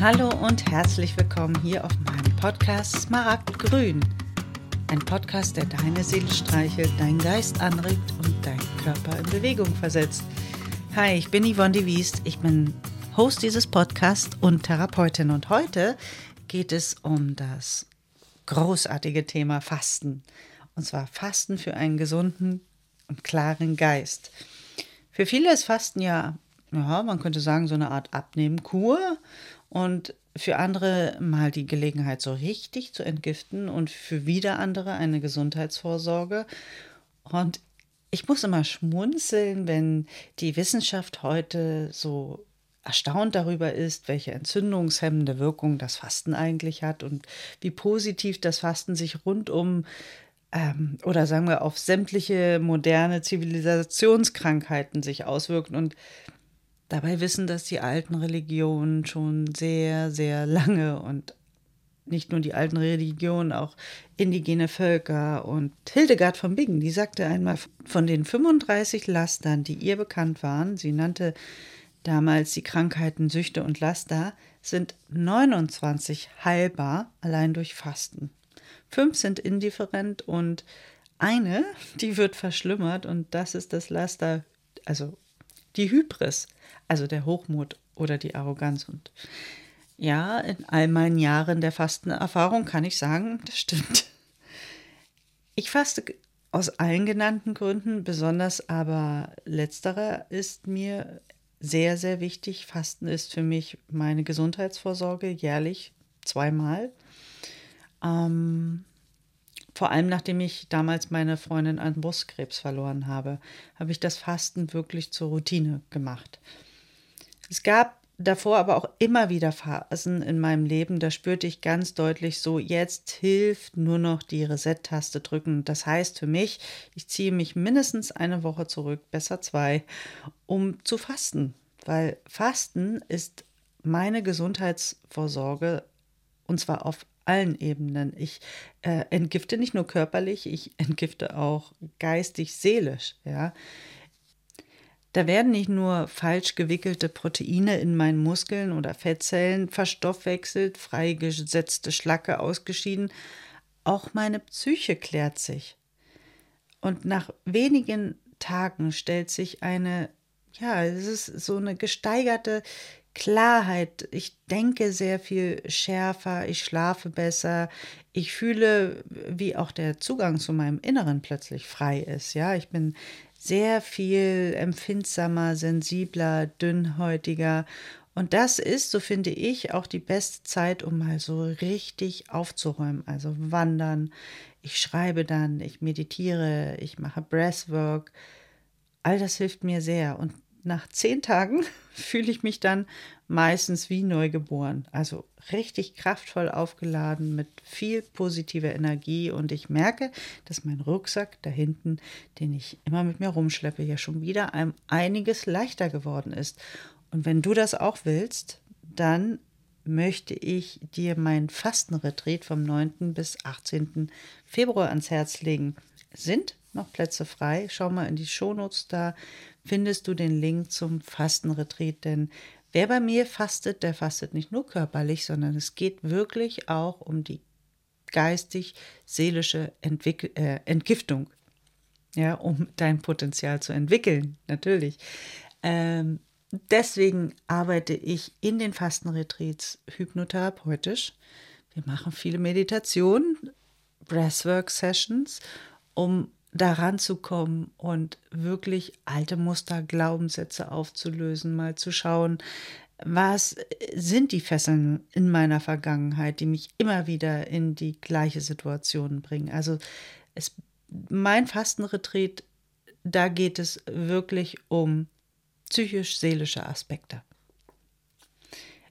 Hallo und herzlich willkommen hier auf meinem Podcast Smaragdgrün. Ein Podcast, der deine Seele streichelt, deinen Geist anregt und deinen Körper in Bewegung versetzt. Hi, ich bin Yvonne de Wiest. Ich bin Host dieses Podcasts und Therapeutin. Und heute geht es um das großartige Thema Fasten. Und zwar Fasten für einen gesunden und klaren Geist. Für viele ist Fasten ja, ja, man könnte sagen, so eine Art Abnehmkur und für andere mal die Gelegenheit, so richtig zu entgiften und für wieder andere eine Gesundheitsvorsorge. Und ich muss immer schmunzeln, wenn die Wissenschaft heute so erstaunt darüber ist, welche entzündungshemmende Wirkung das Fasten eigentlich hat und wie positiv das Fasten sich rund um ähm, oder sagen wir auf sämtliche moderne Zivilisationskrankheiten sich auswirkt und dabei wissen, dass die alten Religionen schon sehr, sehr lange und nicht nur die alten Religionen, auch indigene Völker. Und Hildegard von Bingen, die sagte einmal, von den 35 Lastern, die ihr bekannt waren, sie nannte damals die Krankheiten Süchte und Laster, sind 29 heilbar allein durch Fasten. Fünf sind indifferent und eine, die wird verschlimmert und das ist das Laster, also die Hybris, also der Hochmut oder die Arroganz. Und ja, in all meinen Jahren der Fastenerfahrung kann ich sagen, das stimmt. Ich faste aus allen genannten Gründen, besonders aber letzterer ist mir sehr, sehr wichtig. Fasten ist für mich meine Gesundheitsvorsorge jährlich zweimal. Ähm, vor allem nachdem ich damals meine Freundin an Brustkrebs verloren habe, habe ich das Fasten wirklich zur Routine gemacht. Es gab davor aber auch immer wieder Phasen in meinem Leben, da spürte ich ganz deutlich so, jetzt hilft nur noch die Reset-Taste drücken. Das heißt für mich, ich ziehe mich mindestens eine Woche zurück, besser zwei, um zu fasten. Weil Fasten ist meine Gesundheitsvorsorge und zwar auf allen Ebenen. Ich äh, entgifte nicht nur körperlich, ich entgifte auch geistig, seelisch. Ja. Da werden nicht nur falsch gewickelte Proteine in meinen Muskeln oder Fettzellen verstoffwechselt, freigesetzte Schlacke ausgeschieden, auch meine Psyche klärt sich. Und nach wenigen Tagen stellt sich eine, ja, es ist so eine gesteigerte Klarheit. Ich denke sehr viel schärfer, ich schlafe besser, ich fühle, wie auch der Zugang zu meinem Inneren plötzlich frei ist. Ja, ich bin sehr viel empfindsamer, sensibler, dünnhäutiger. Und das ist, so finde ich, auch die beste Zeit, um mal so richtig aufzuräumen. Also wandern, ich schreibe dann, ich meditiere, ich mache Breathwork. All das hilft mir sehr. Und nach zehn Tagen fühle ich mich dann meistens wie neugeboren. Also richtig kraftvoll aufgeladen mit viel positiver Energie. Und ich merke, dass mein Rucksack da hinten, den ich immer mit mir rumschleppe, ja schon wieder einem einiges leichter geworden ist. Und wenn du das auch willst, dann möchte ich dir mein Fastenretreat vom 9. bis 18. Februar ans Herz legen. Sind noch Plätze frei? Schau mal in die Shownotes, da findest du den Link zum Fastenretreat, denn wer bei mir fastet, der fastet nicht nur körperlich, sondern es geht wirklich auch um die geistig-seelische äh, Entgiftung. Ja, um dein Potenzial zu entwickeln, natürlich. Ähm, deswegen arbeite ich in den Fastenretreats hypnotherapeutisch. Wir machen viele Meditationen, Breathwork-Sessions, um daran zu kommen und wirklich alte Muster, Glaubenssätze aufzulösen, mal zu schauen, was sind die Fesseln in meiner Vergangenheit, die mich immer wieder in die gleiche Situation bringen. Also es, mein Fastenretreat, da geht es wirklich um psychisch-seelische Aspekte.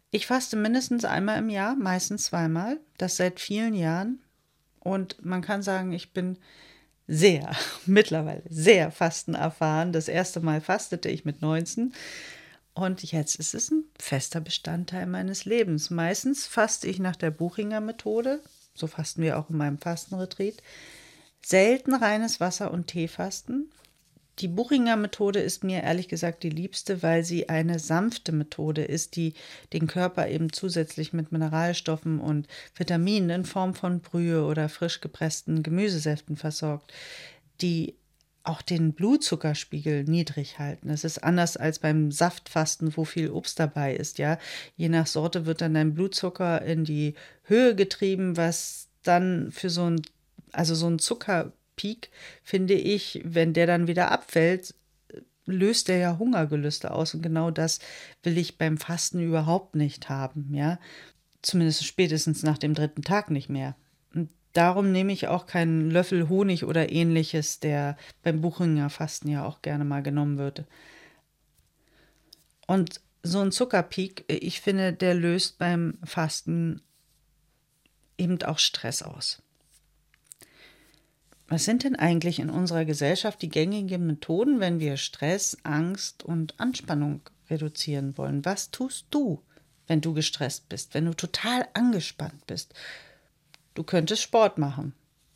Ich faste mindestens einmal im Jahr, meistens zweimal, das seit vielen Jahren. Und man kann sagen, ich bin sehr, mittlerweile sehr Fasten erfahren. Das erste Mal fastete ich mit 19 und jetzt ist es ein fester Bestandteil meines Lebens. Meistens faste ich nach der Buchinger Methode, so fasten wir auch in meinem Fastenretreat. Selten reines Wasser- und Teefasten. Die Buchinger Methode ist mir ehrlich gesagt die liebste, weil sie eine sanfte Methode ist, die den Körper eben zusätzlich mit Mineralstoffen und Vitaminen in Form von Brühe oder frisch gepressten Gemüsesäften versorgt, die auch den Blutzuckerspiegel niedrig halten. Es ist anders als beim Saftfasten, wo viel Obst dabei ist, ja. Je nach Sorte wird dann dein Blutzucker in die Höhe getrieben, was dann für so ein, also so ein Zuckerpeak, finde ich, wenn der dann wieder abfällt, löst der ja Hungergelüste aus. Und genau das will ich beim Fasten überhaupt nicht haben, ja. Zumindest spätestens nach dem dritten Tag nicht mehr. Und Darum nehme ich auch keinen Löffel Honig oder ähnliches, der beim Buchinger Fasten ja auch gerne mal genommen wird. Und so ein Zuckerpeak, ich finde, der löst beim Fasten eben auch Stress aus. Was sind denn eigentlich in unserer Gesellschaft die gängigen Methoden, wenn wir Stress, Angst und Anspannung reduzieren wollen? Was tust du, wenn du gestresst bist, wenn du total angespannt bist? Du könntest Sport machen,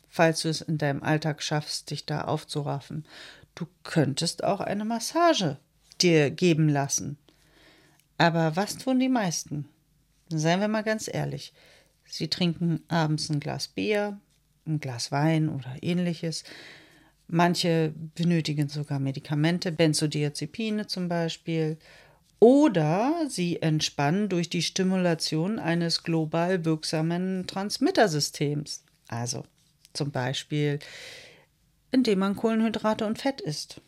falls du es in deinem Alltag schaffst, dich da aufzuraffen. Du könntest auch eine Massage dir geben lassen. Aber was tun die meisten? Seien wir mal ganz ehrlich. Sie trinken abends ein Glas Bier, ein Glas Wein oder ähnliches. Manche benötigen sogar Medikamente, Benzodiazepine zum Beispiel. Oder sie entspannen durch die Stimulation eines global wirksamen Transmittersystems. Also zum Beispiel, indem man Kohlenhydrate und Fett isst.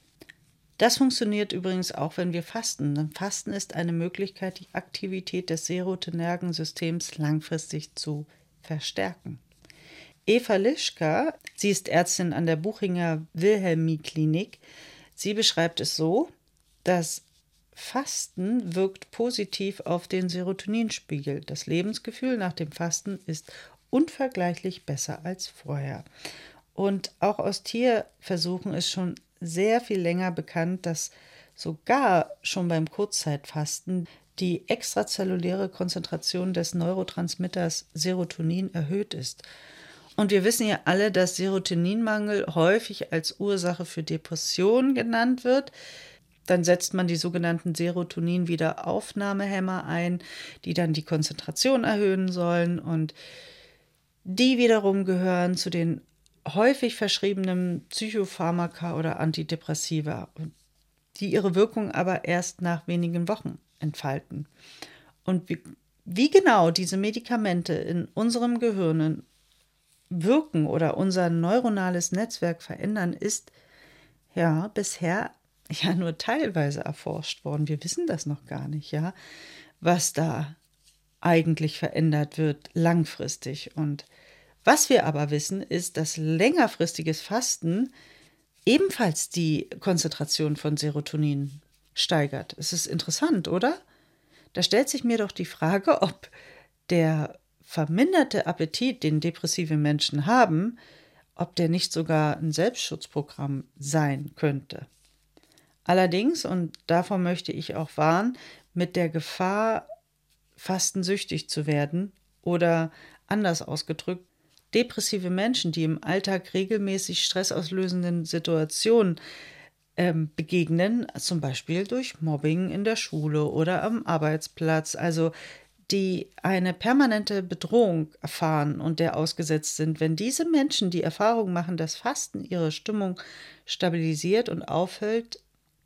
Das funktioniert übrigens auch, wenn wir fasten. Denn Fasten ist eine Möglichkeit, die Aktivität des Serotonergensystems langfristig zu verstärken. Eva Lischka, sie ist Ärztin an der Buchinger Wilhelmi Klinik, sie beschreibt es so, dass Fasten wirkt positiv auf den Serotoninspiegel. Das Lebensgefühl nach dem Fasten ist unvergleichlich besser als vorher. Und auch aus Tierversuchen ist schon sehr viel länger bekannt, dass sogar schon beim Kurzzeitfasten die extrazelluläre Konzentration des Neurotransmitters Serotonin erhöht ist. Und wir wissen ja alle, dass Serotoninmangel häufig als Ursache für Depressionen genannt wird. Dann setzt man die sogenannten Serotonin-Wiederaufnahmehämmer ein, die dann die Konzentration erhöhen sollen. Und die wiederum gehören zu den häufig verschriebenen Psychopharmaka oder Antidepressiva, die ihre Wirkung aber erst nach wenigen Wochen entfalten. Und wie, wie genau diese Medikamente in unserem Gehirn wirken oder unser neuronales Netzwerk verändern, ist ja bisher ja nur teilweise erforscht worden. Wir wissen das noch gar nicht, ja, was da eigentlich verändert wird langfristig. Und was wir aber wissen, ist, dass längerfristiges Fasten ebenfalls die Konzentration von Serotonin steigert. Es ist interessant, oder? Da stellt sich mir doch die Frage, ob der verminderte Appetit, den depressive Menschen haben, ob der nicht sogar ein Selbstschutzprogramm sein könnte. Allerdings, und davor möchte ich auch warnen, mit der Gefahr, fastensüchtig zu werden oder anders ausgedrückt, depressive Menschen, die im Alltag regelmäßig stressauslösenden Situationen ähm, begegnen, zum Beispiel durch Mobbing in der Schule oder am Arbeitsplatz, also die eine permanente Bedrohung erfahren und der ausgesetzt sind, wenn diese Menschen die Erfahrung machen, dass Fasten ihre Stimmung stabilisiert und aufhält,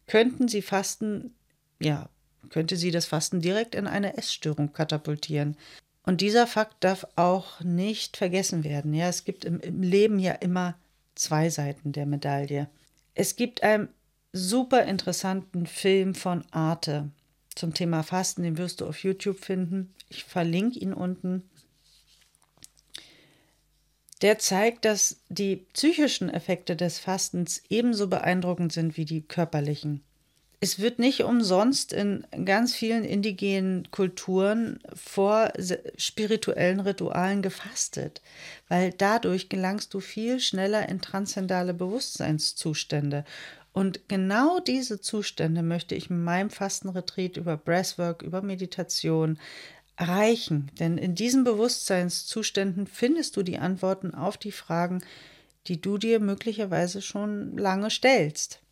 könnten sie Fasten, ja, könnte sie das Fasten direkt in eine Essstörung katapultieren. Und dieser Fakt darf auch nicht vergessen werden. Ja, es gibt im, im Leben ja immer zwei Seiten der Medaille. Es gibt einen super interessanten Film von Arte zum Thema Fasten, den wirst du auf YouTube finden. Ich verlinke ihn unten. Der zeigt, dass die psychischen Effekte des Fastens ebenso beeindruckend sind wie die körperlichen. Es wird nicht umsonst in ganz vielen indigenen Kulturen vor spirituellen Ritualen gefastet, weil dadurch gelangst du viel schneller in transzendale Bewusstseinszustände. Und genau diese Zustände möchte ich in meinem Fastenretreat über Breathwork, über Meditation, erreichen. Denn in diesen Bewusstseinszuständen findest du die Antworten auf die Fragen, die du dir möglicherweise schon lange stellst.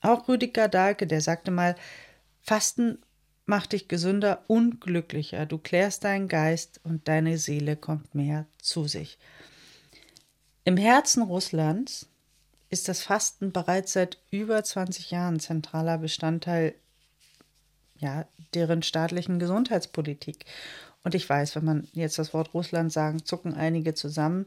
Auch Rüdiger Dahlke, der sagte mal, Fasten macht dich gesünder und glücklicher. Du klärst deinen Geist und deine Seele kommt mehr zu sich. Im Herzen Russlands ist das Fasten bereits seit über 20 Jahren zentraler Bestandteil ja, deren staatlichen Gesundheitspolitik. Und ich weiß, wenn man jetzt das Wort Russland sagen, zucken einige zusammen.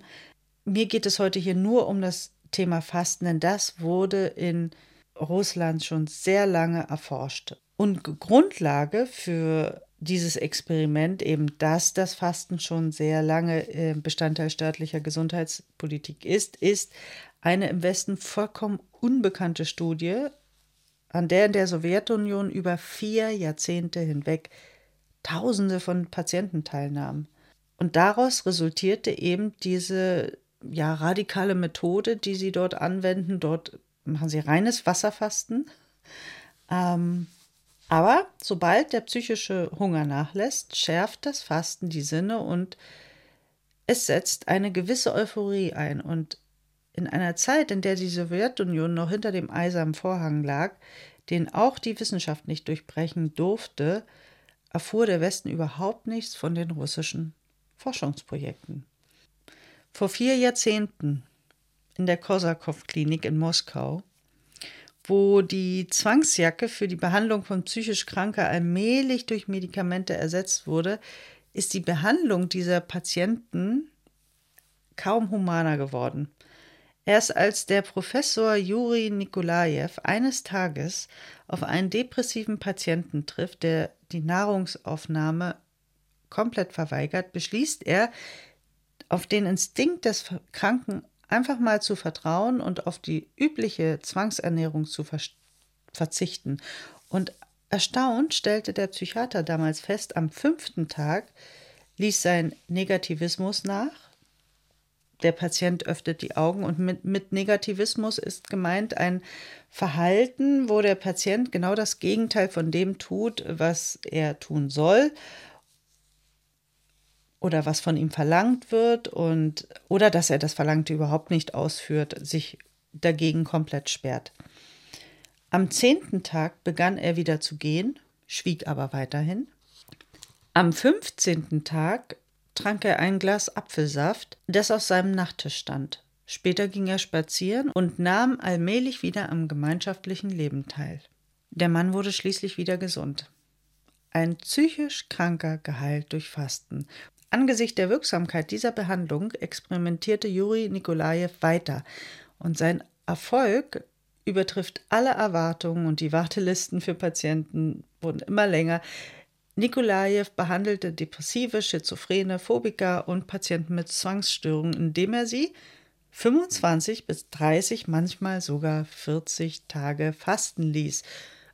Mir geht es heute hier nur um das Thema Fasten, denn das wurde in Russland schon sehr lange erforscht. Und Grundlage für dieses Experiment, eben dass das Fasten schon sehr lange äh, Bestandteil staatlicher Gesundheitspolitik ist, ist eine im Westen vollkommen unbekannte Studie, an der in der Sowjetunion über vier Jahrzehnte hinweg Tausende von Patienten teilnahmen. Und daraus resultierte eben diese ja, radikale Methode, die sie dort anwenden. Dort machen sie reines Wasserfasten. Ähm, aber sobald der psychische Hunger nachlässt, schärft das Fasten die Sinne und es setzt eine gewisse Euphorie ein. Und in einer Zeit, in der die Sowjetunion noch hinter dem eisernen Vorhang lag, den auch die Wissenschaft nicht durchbrechen durfte, erfuhr der Westen überhaupt nichts von den russischen Forschungsprojekten. Vor vier Jahrzehnten in der Korsakow-Klinik in Moskau wo die Zwangsjacke für die Behandlung von psychisch Kranker allmählich durch Medikamente ersetzt wurde, ist die Behandlung dieser Patienten kaum humaner geworden. Erst als der Professor Juri Nikolajew eines Tages auf einen depressiven Patienten trifft, der die Nahrungsaufnahme komplett verweigert, beschließt er, auf den Instinkt des Kranken einfach mal zu vertrauen und auf die übliche Zwangsernährung zu ver verzichten. Und erstaunt stellte der Psychiater damals fest, am fünften Tag ließ sein Negativismus nach. Der Patient öffnet die Augen und mit, mit Negativismus ist gemeint ein Verhalten, wo der Patient genau das Gegenteil von dem tut, was er tun soll oder was von ihm verlangt wird und oder dass er das Verlangte überhaupt nicht ausführt, sich dagegen komplett sperrt. Am zehnten Tag begann er wieder zu gehen, schwieg aber weiterhin. Am fünfzehnten Tag trank er ein Glas Apfelsaft, das auf seinem Nachttisch stand. Später ging er spazieren und nahm allmählich wieder am gemeinschaftlichen Leben teil. Der Mann wurde schließlich wieder gesund. Ein psychisch Kranker geheilt durch Fasten. Angesichts der Wirksamkeit dieser Behandlung experimentierte Juri Nikolajew weiter und sein Erfolg übertrifft alle Erwartungen und die Wartelisten für Patienten wurden immer länger. Nikolajew behandelte depressive, schizophrene, Phobiker und Patienten mit Zwangsstörungen, indem er sie 25 bis 30, manchmal sogar 40 Tage fasten ließ.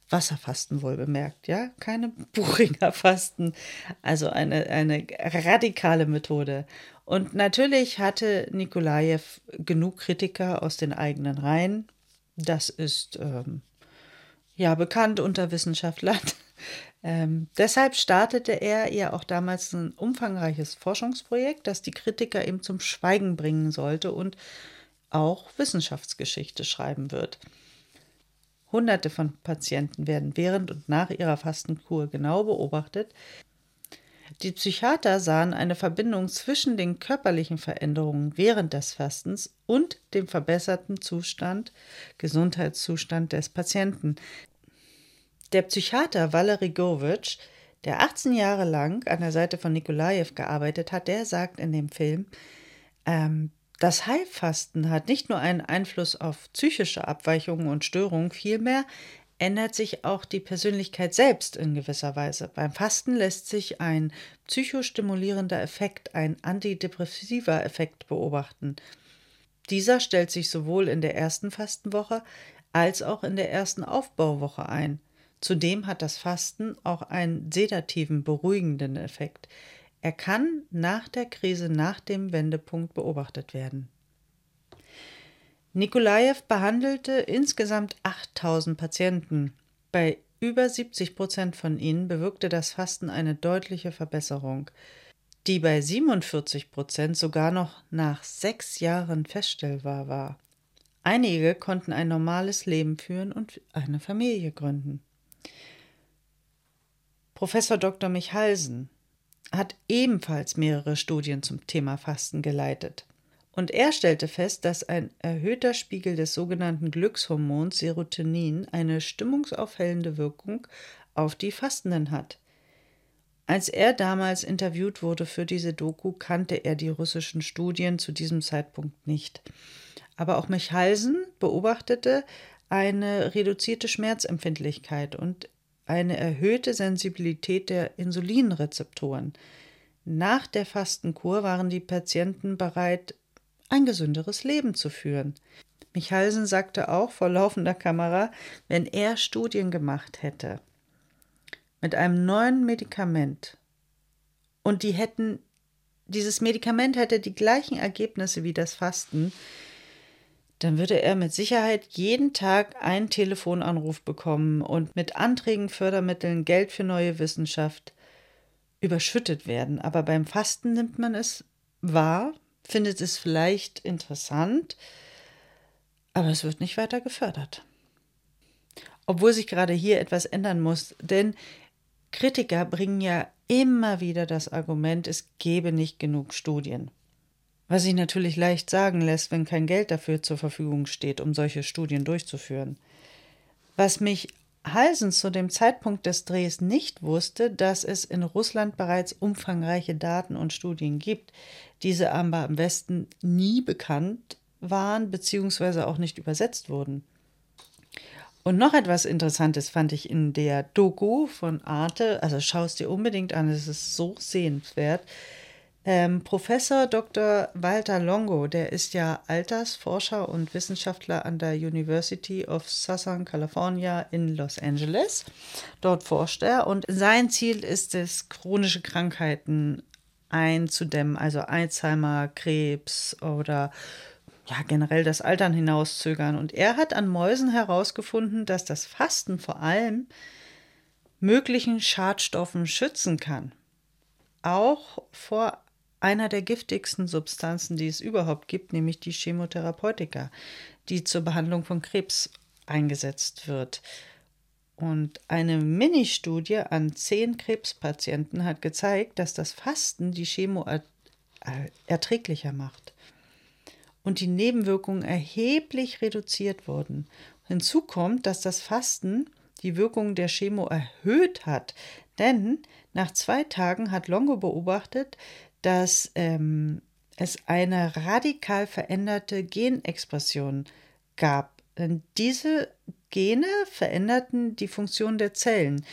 Wasserfasten wohl bemerkt, ja, keine Buchinger Fasten, also eine, eine radikale Methode. Und natürlich hatte Nikolajew genug Kritiker aus den eigenen Reihen. Das ist ähm, ja bekannt unter Wissenschaftlern. Ähm, deshalb startete er ja auch damals ein umfangreiches Forschungsprojekt, das die Kritiker eben zum Schweigen bringen sollte und auch Wissenschaftsgeschichte schreiben wird. Hunderte von Patienten werden während und nach ihrer Fastenkur genau beobachtet. Die Psychiater sahen eine Verbindung zwischen den körperlichen Veränderungen während des Fastens und dem verbesserten Zustand, Gesundheitszustand des Patienten. Der Psychiater Valery Govitsch, der 18 Jahre lang an der Seite von Nikolajew gearbeitet hat, der sagt in dem Film, ähm, das Heilfasten hat nicht nur einen Einfluss auf psychische Abweichungen und Störungen, vielmehr ändert sich auch die Persönlichkeit selbst in gewisser Weise. Beim Fasten lässt sich ein psychostimulierender Effekt, ein antidepressiver Effekt beobachten. Dieser stellt sich sowohl in der ersten Fastenwoche als auch in der ersten Aufbauwoche ein. Zudem hat das Fasten auch einen sedativen, beruhigenden Effekt. Er kann nach der Krise, nach dem Wendepunkt beobachtet werden. Nikolajew behandelte insgesamt 8000 Patienten. Bei über 70 Prozent von ihnen bewirkte das Fasten eine deutliche Verbesserung, die bei 47 Prozent sogar noch nach sechs Jahren feststellbar war. Einige konnten ein normales Leben führen und eine Familie gründen. Professor Dr. Michalsen hat ebenfalls mehrere Studien zum Thema Fasten geleitet. Und er stellte fest, dass ein erhöhter Spiegel des sogenannten Glückshormons Serotonin eine stimmungsaufhellende Wirkung auf die Fastenden hat. Als er damals interviewt wurde für diese Doku, kannte er die russischen Studien zu diesem Zeitpunkt nicht. Aber auch Michalsen beobachtete eine reduzierte Schmerzempfindlichkeit und eine erhöhte Sensibilität der Insulinrezeptoren. Nach der Fastenkur waren die Patienten bereit, ein gesünderes Leben zu führen. Michalsen sagte auch vor laufender Kamera, wenn er Studien gemacht hätte mit einem neuen Medikament und die hätten, dieses Medikament hätte die gleichen Ergebnisse wie das Fasten, dann würde er mit Sicherheit jeden Tag einen Telefonanruf bekommen und mit Anträgen, Fördermitteln, Geld für neue Wissenschaft überschüttet werden. Aber beim Fasten nimmt man es wahr, findet es vielleicht interessant, aber es wird nicht weiter gefördert. Obwohl sich gerade hier etwas ändern muss, denn Kritiker bringen ja immer wieder das Argument, es gebe nicht genug Studien. Was sich natürlich leicht sagen lässt, wenn kein Geld dafür zur Verfügung steht, um solche Studien durchzuführen. Was mich Halsen zu dem Zeitpunkt des Drehs nicht wusste, dass es in Russland bereits umfangreiche Daten und Studien gibt, diese aber am Westen nie bekannt waren bzw. auch nicht übersetzt wurden. Und noch etwas Interessantes fand ich in der Doku von Arte, also schau es dir unbedingt an, es ist so sehenswert. Ähm, Professor Dr. Walter Longo, der ist ja Altersforscher und Wissenschaftler an der University of Southern California in Los Angeles. Dort forscht er und sein Ziel ist es, chronische Krankheiten einzudämmen, also Alzheimer, Krebs oder ja, generell das Altern hinauszögern. Und er hat an Mäusen herausgefunden, dass das Fasten vor allem möglichen Schadstoffen schützen kann. Auch vor einer der giftigsten Substanzen, die es überhaupt gibt, nämlich die Chemotherapeutika, die zur Behandlung von Krebs eingesetzt wird. Und eine Mini-Studie an zehn Krebspatienten hat gezeigt, dass das Fasten die Chemo erträglicher macht und die Nebenwirkungen erheblich reduziert wurden. Hinzu kommt, dass das Fasten die Wirkung der Chemo erhöht hat, denn nach zwei Tagen hat Longo beobachtet, dass ähm, es eine radikal veränderte Genexpression gab. Denn diese Gene veränderten die Funktion der Zellen.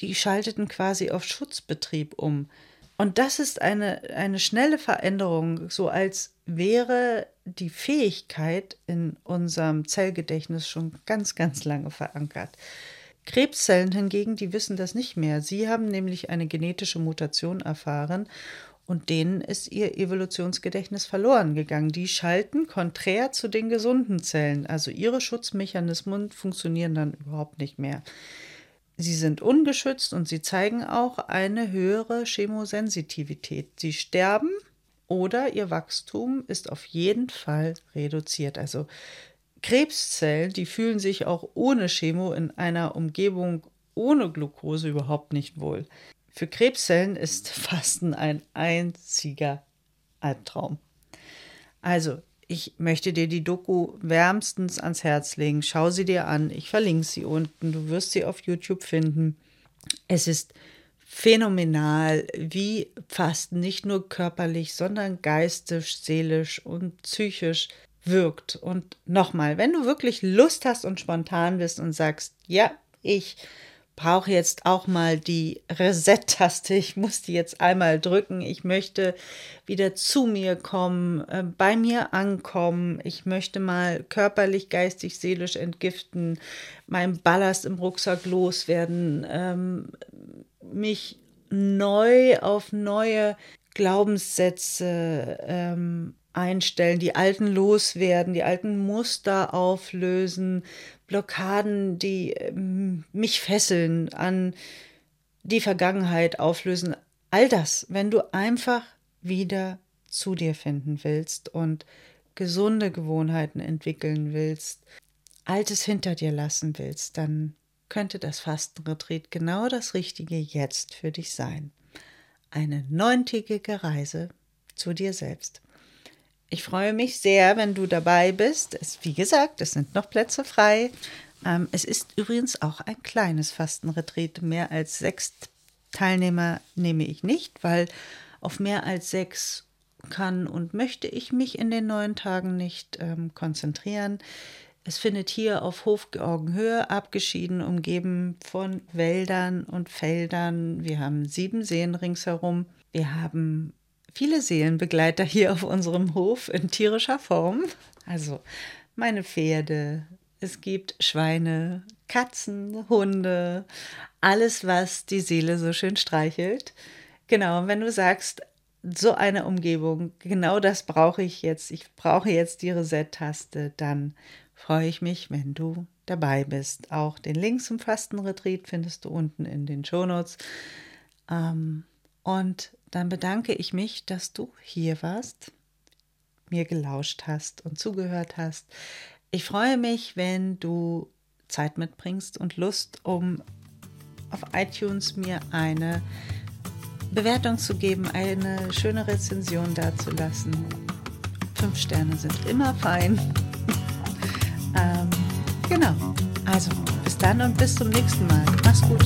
Die schalteten quasi auf Schutzbetrieb um. Und das ist eine, eine schnelle Veränderung, so als wäre die Fähigkeit in unserem Zellgedächtnis schon ganz, ganz lange verankert. Krebszellen hingegen, die wissen das nicht mehr. Sie haben nämlich eine genetische Mutation erfahren und denen ist ihr Evolutionsgedächtnis verloren gegangen. Die schalten konträr zu den gesunden Zellen. Also ihre Schutzmechanismen funktionieren dann überhaupt nicht mehr. Sie sind ungeschützt und sie zeigen auch eine höhere Chemosensitivität. Sie sterben oder ihr Wachstum ist auf jeden Fall reduziert. Also Krebszellen, die fühlen sich auch ohne Chemo in einer Umgebung ohne Glucose überhaupt nicht wohl. Für Krebszellen ist Fasten ein einziger Albtraum. Also, ich möchte dir die Doku wärmstens ans Herz legen. Schau sie dir an. Ich verlinke sie unten. Du wirst sie auf YouTube finden. Es ist phänomenal, wie Fasten nicht nur körperlich, sondern geistig, seelisch und psychisch wirkt. Und nochmal, wenn du wirklich Lust hast und spontan bist und sagst, ja, ich brauche jetzt auch mal die Reset-Taste. Ich muss die jetzt einmal drücken. Ich möchte wieder zu mir kommen, äh, bei mir ankommen. Ich möchte mal körperlich, geistig, seelisch entgiften, meinen Ballast im Rucksack loswerden, ähm, mich neu auf neue Glaubenssätze ähm, einstellen, die alten loswerden, die alten Muster auflösen, Blockaden, die ähm, mich fesseln, an die Vergangenheit auflösen. All das, wenn du einfach wieder zu dir finden willst und gesunde Gewohnheiten entwickeln willst, Altes hinter dir lassen willst, dann könnte das Fastenretreat genau das Richtige jetzt für dich sein. Eine neuntägige Reise zu dir selbst. Ich freue mich sehr, wenn du dabei bist. Es, wie gesagt, es sind noch Plätze frei. Ähm, es ist übrigens auch ein kleines Fastenretreat. Mehr als sechs Teilnehmer nehme ich nicht, weil auf mehr als sechs kann und möchte ich mich in den neun Tagen nicht ähm, konzentrieren. Es findet hier auf Hofgeorgenhöhe abgeschieden, umgeben von Wäldern und Feldern. Wir haben sieben Seen ringsherum. Wir haben viele Seelenbegleiter hier auf unserem Hof in tierischer Form. Also meine Pferde, es gibt Schweine, Katzen, Hunde, alles, was die Seele so schön streichelt. Genau, wenn du sagst, so eine Umgebung, genau das brauche ich jetzt, ich brauche jetzt die Reset-Taste, dann freue ich mich, wenn du dabei bist. Auch den Link zum Fastenretreat findest du unten in den Shownotes. Ähm, und dann bedanke ich mich, dass du hier warst, mir gelauscht hast und zugehört hast. Ich freue mich, wenn du Zeit mitbringst und Lust, um auf iTunes mir eine Bewertung zu geben, eine schöne Rezension dazulassen. Fünf Sterne sind immer fein. ähm, genau. Also, bis dann und bis zum nächsten Mal. Mach's gut.